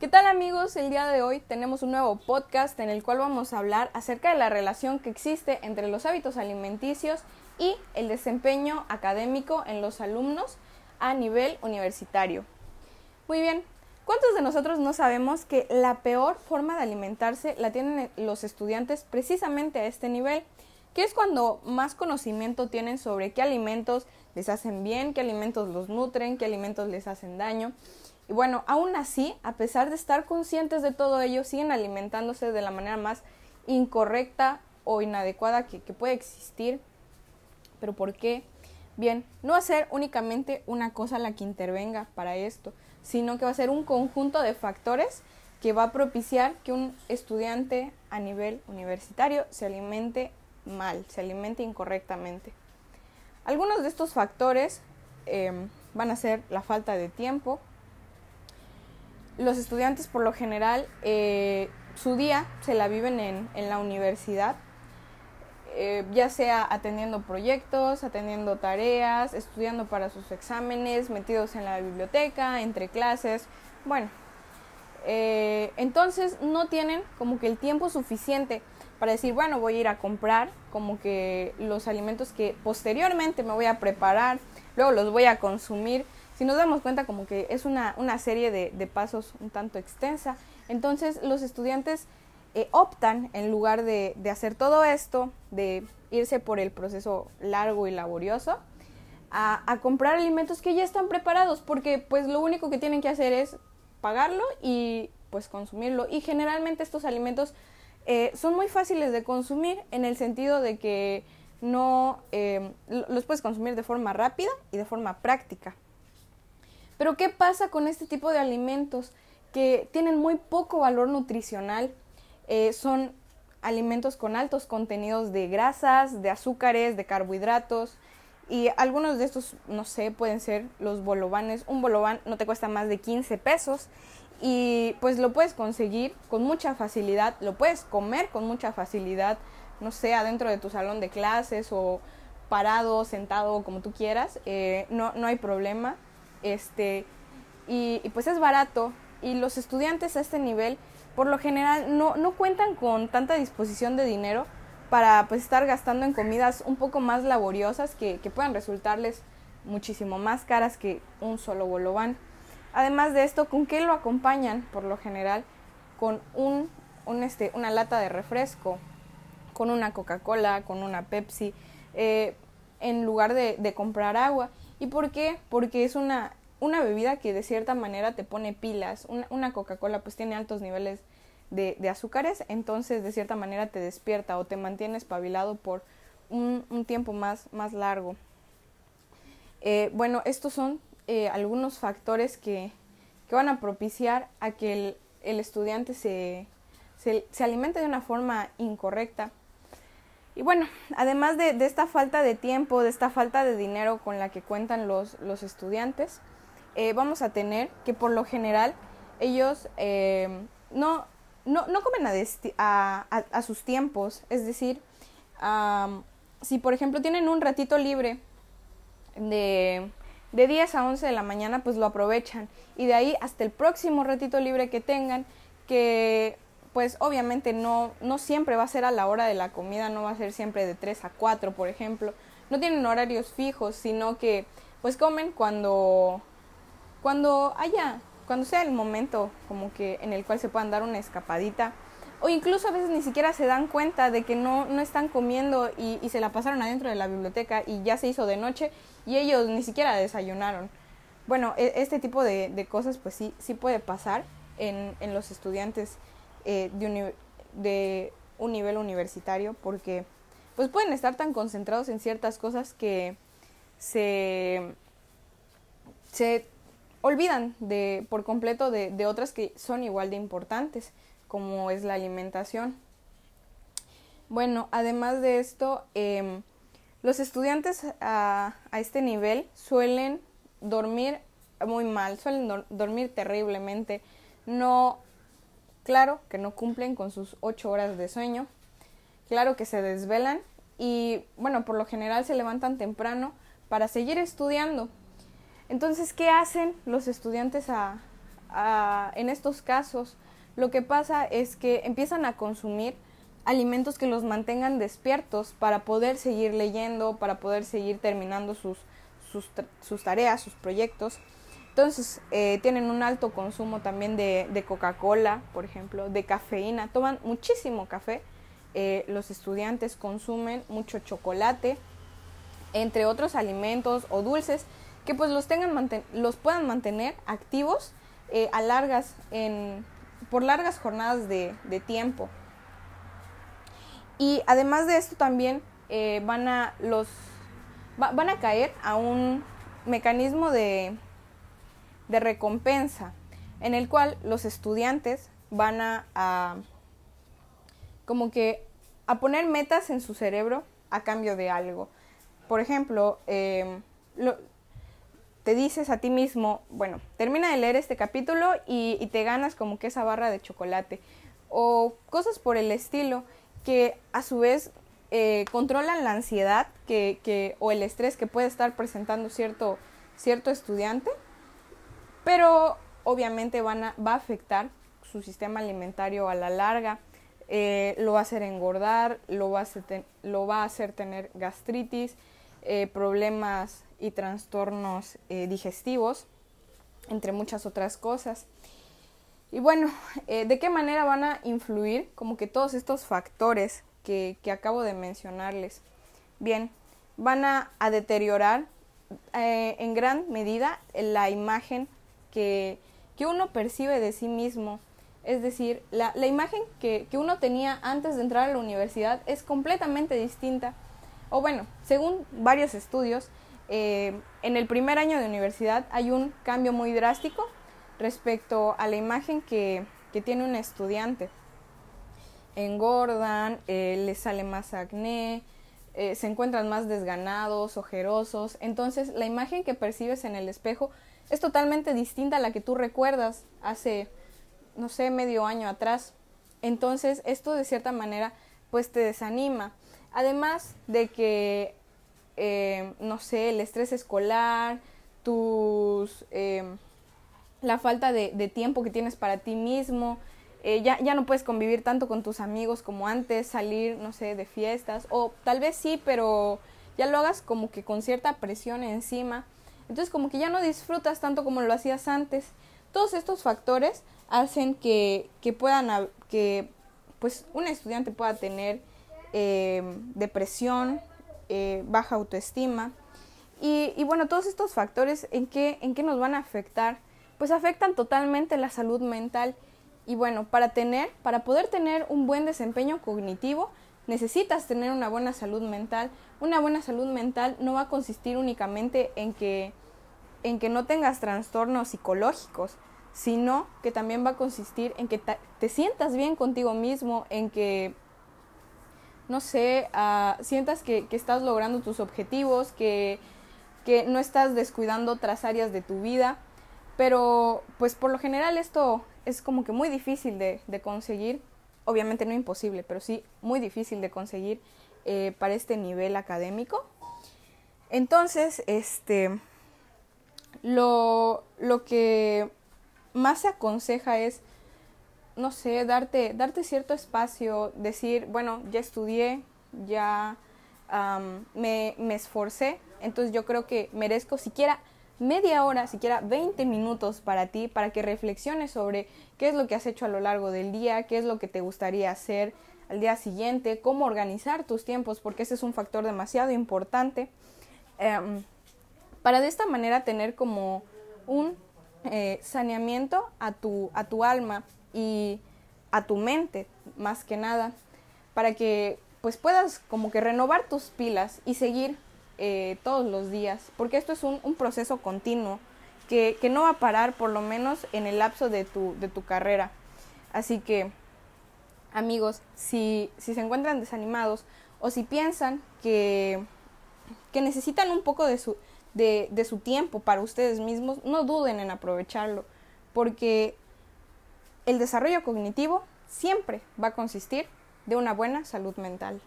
¿Qué tal amigos? El día de hoy tenemos un nuevo podcast en el cual vamos a hablar acerca de la relación que existe entre los hábitos alimenticios y el desempeño académico en los alumnos a nivel universitario. Muy bien, ¿cuántos de nosotros no sabemos que la peor forma de alimentarse la tienen los estudiantes precisamente a este nivel? Que es cuando más conocimiento tienen sobre qué alimentos les hacen bien, qué alimentos los nutren, qué alimentos les hacen daño. Y bueno, aún así, a pesar de estar conscientes de todo ello, siguen alimentándose de la manera más incorrecta o inadecuada que, puede existir. ¿Pero por qué? Bien, no va a ser únicamente una cosa la que intervenga para esto, sino que va a ser un conjunto de factores que va a propiciar que un estudiante a nivel universitario se alimente mal, se alimente incorrectamente. Algunos de estos factores em, van a ser la falta de tiempo, los estudiantes por lo general eh, su día se la viven en, la universidad, eh, ya sea atendiendo proyectos, atendiendo tareas, estudiando para sus exámenes, metidos en la biblioteca, entre clases, bueno. Eh, entonces no tienen como que el tiempo suficiente para decir, bueno, voy a ir a comprar como que los alimentos que posteriormente me voy a preparar, luego los voy a consumir si nos damos cuenta como que es una, serie de, pasos un tanto extensa, entonces los estudiantes eh, optan en lugar de, hacer todo esto, de irse por el proceso largo y laborioso, a, comprar alimentos que ya están preparados, porque pues lo único que tienen que hacer es pagarlo y pues consumirlo. Y generalmente estos alimentos eh, son muy fáciles de consumir en el sentido de que no eh, los puedes consumir de forma rápida y de forma práctica. Pero ¿qué pasa con este tipo de alimentos que tienen muy poco valor nutricional? Eh, son alimentos con altos contenidos de grasas, de azúcares, de carbohidratos. Y algunos de estos, no sé, pueden ser los bolovanes. Un bolobán no te cuesta más de 15 pesos y pues lo puedes conseguir con mucha facilidad, lo puedes comer con mucha facilidad, no sé, adentro de tu salón de clases o parado, sentado, como tú quieras, eh, no, no hay problema. Este, y, pues es barato y los estudiantes a este nivel por lo general no, no cuentan con tanta disposición de dinero para pues estar gastando en comidas un poco más laboriosas que, que puedan resultarles muchísimo más caras que un solo bolobán. Además de esto, ¿con qué lo acompañan por lo general? Con un, un este, una lata de refresco, con una Coca-Cola, con una Pepsi, eh, en lugar de, de comprar agua. ¿Y por qué? Porque es una, una bebida que de cierta manera te pone pilas. Una, Coca-Cola pues tiene altos niveles de, azúcares, entonces de cierta manera te despierta o te mantiene espabilado por un, tiempo más, más largo. Eh, bueno, estos son eh, algunos factores que, que, van a propiciar a que el, el estudiante se, se, se, alimente de una forma incorrecta y bueno, además de, esta falta de tiempo, de esta falta de dinero con la que cuentan los, los estudiantes, eh, vamos a tener que por lo general ellos eh, no, no, no, comen a, a, sus tiempos. Es decir, si por ejemplo tienen un ratito libre de, de 10 a 11 de la mañana, pues lo aprovechan. Y de ahí hasta el próximo ratito libre que tengan, que pues obviamente no, no siempre va a ser a la hora de la comida, no va a ser siempre de 3 a 4, por ejemplo. No tienen horarios fijos, sino que pues comen cuando, cuando haya, cuando sea el momento como que en el cual se puedan dar una escapadita. O incluso a veces ni siquiera se dan cuenta de que no, no están comiendo y, se la pasaron adentro de la biblioteca y ya se hizo de noche y ellos ni siquiera desayunaron. Bueno, e, este tipo de, de cosas pues sí, sí puede pasar en, en los estudiantes eh, de, de, un nivel universitario porque pues pueden estar tan concentrados en ciertas cosas que se, se olvidan de, por completo de, de, otras que son igual de importantes, como es la alimentación. Bueno, además de esto, em, los estudiantes a, a, este nivel suelen dormir muy mal, suelen dormir terriblemente, no Claro que no cumplen con sus ocho horas de sueño, claro que se desvelan y bueno, por lo general se levantan temprano para seguir estudiando. Entonces, ¿qué hacen los estudiantes a, en estos casos lo que pasa es que empiezan a consumir alimentos que los mantengan despiertos para poder seguir leyendo, para poder seguir terminando sus, sus, tareas, sus proyectos. Entonces eh, tienen un alto consumo también de, Coca-Cola, por ejemplo, de cafeína, toman muchísimo café. Eh, los estudiantes consumen mucho chocolate, entre otros alimentos o dulces que pues los tengan los puedan mantener activos eh, a largas en, por largas jornadas de, tiempo. Y además de esto también van a los van a caer a un mecanismo de, de recompensa en el cual los estudiantes van a, como que a poner metas en su cerebro a cambio de algo. Por ejemplo, eh, te dices a ti mismo, bueno, termina de leer este capítulo y, te ganas como que esa barra de chocolate o cosas por el estilo que a su vez eh, controlan la ansiedad que, o el estrés que puede estar presentando cierto, cierto estudiante, pero obviamente van a, va a afectar su sistema alimentario a la larga, eh, lo va a hacer engordar, lo va a hacer, lo va a hacer tener gastritis, eh, problemas y trastornos eh, digestivos, entre muchas otras cosas. Y bueno, ¿de qué manera van a influir como que todos estos factores que, acabo de mencionarles? Bien, van a, deteriorar eh, en gran medida la imagen que, uno percibe de sí mismo. Es decir, la, imagen que, que uno tenía antes de entrar a la universidad es completamente distinta. O bueno, según varios estudios, eh, en el primer año de universidad hay un cambio muy drástico respecto a la imagen que, tiene un estudiante. Engordan, eh, les sale más acné, eh, se encuentran más desganados, ojerosos. Entonces la imagen que percibes en el espejo es totalmente distinta a la que tú recuerdas hace, no sé, medio año atrás. Entonces esto de cierta manera pues te desanima. Además de que eh, no sé, el estrés escolar, tus, eh, la falta de, tiempo que tienes para ti mismo, eh, ya, ya no puedes convivir tanto con tus amigos como antes, salir, no sé, de fiestas, o tal vez sí, pero ya lo hagas como que con cierta presión encima. Entonces como que ya no disfrutas tanto como lo hacías antes. Todos estos factores hacen que, que puedan, que pues un estudiante pueda tener depresión, eh, baja autoestima. Y, bueno, todos estos factores, ¿en qué, ¿en qué nos van a afectar? Pues afectan totalmente la salud mental. Y bueno, para tener, para poder tener un buen desempeño cognitivo, necesitas tener una buena salud mental. Una buena salud mental no va a consistir únicamente en que, en que no tengas trastornos psicológicos, sino que también va a consistir en que te sientas bien contigo mismo, en que no sé, ah, sientas que, estás logrando tus objetivos, que, no estás descuidando otras áreas de tu vida, pero pues por lo general esto es como que muy difícil de, conseguir, obviamente no imposible, pero sí muy difícil de conseguir eh, para este nivel académico. Entonces, este, lo, lo que más se aconseja es no sé, darte, darte cierto espacio, decir, bueno, ya estudié, ya me, me esforcé, entonces yo creo que merezco siquiera media hora, siquiera 20 minutos para ti, para que reflexiones sobre qué es lo que has hecho a lo largo del día, qué es lo que te gustaría hacer al día siguiente, cómo organizar tus tiempos, porque ese es un factor demasiado importante, em, para de esta manera tener como un eh, saneamiento a tu, a tu alma y a tu mente más que nada para que pues puedas como que renovar tus pilas y seguir eh, todos los días. Porque esto es un, proceso continuo que, no va a parar por lo menos en el lapso de tu, de tu carrera. Así que amigos si, si se encuentran desanimados o si piensan que, que necesitan un poco de su, de, de su tiempo para ustedes mismos no duden en aprovecharlo porque el desarrollo cognitivo siempre va a consistir de una buena salud mental.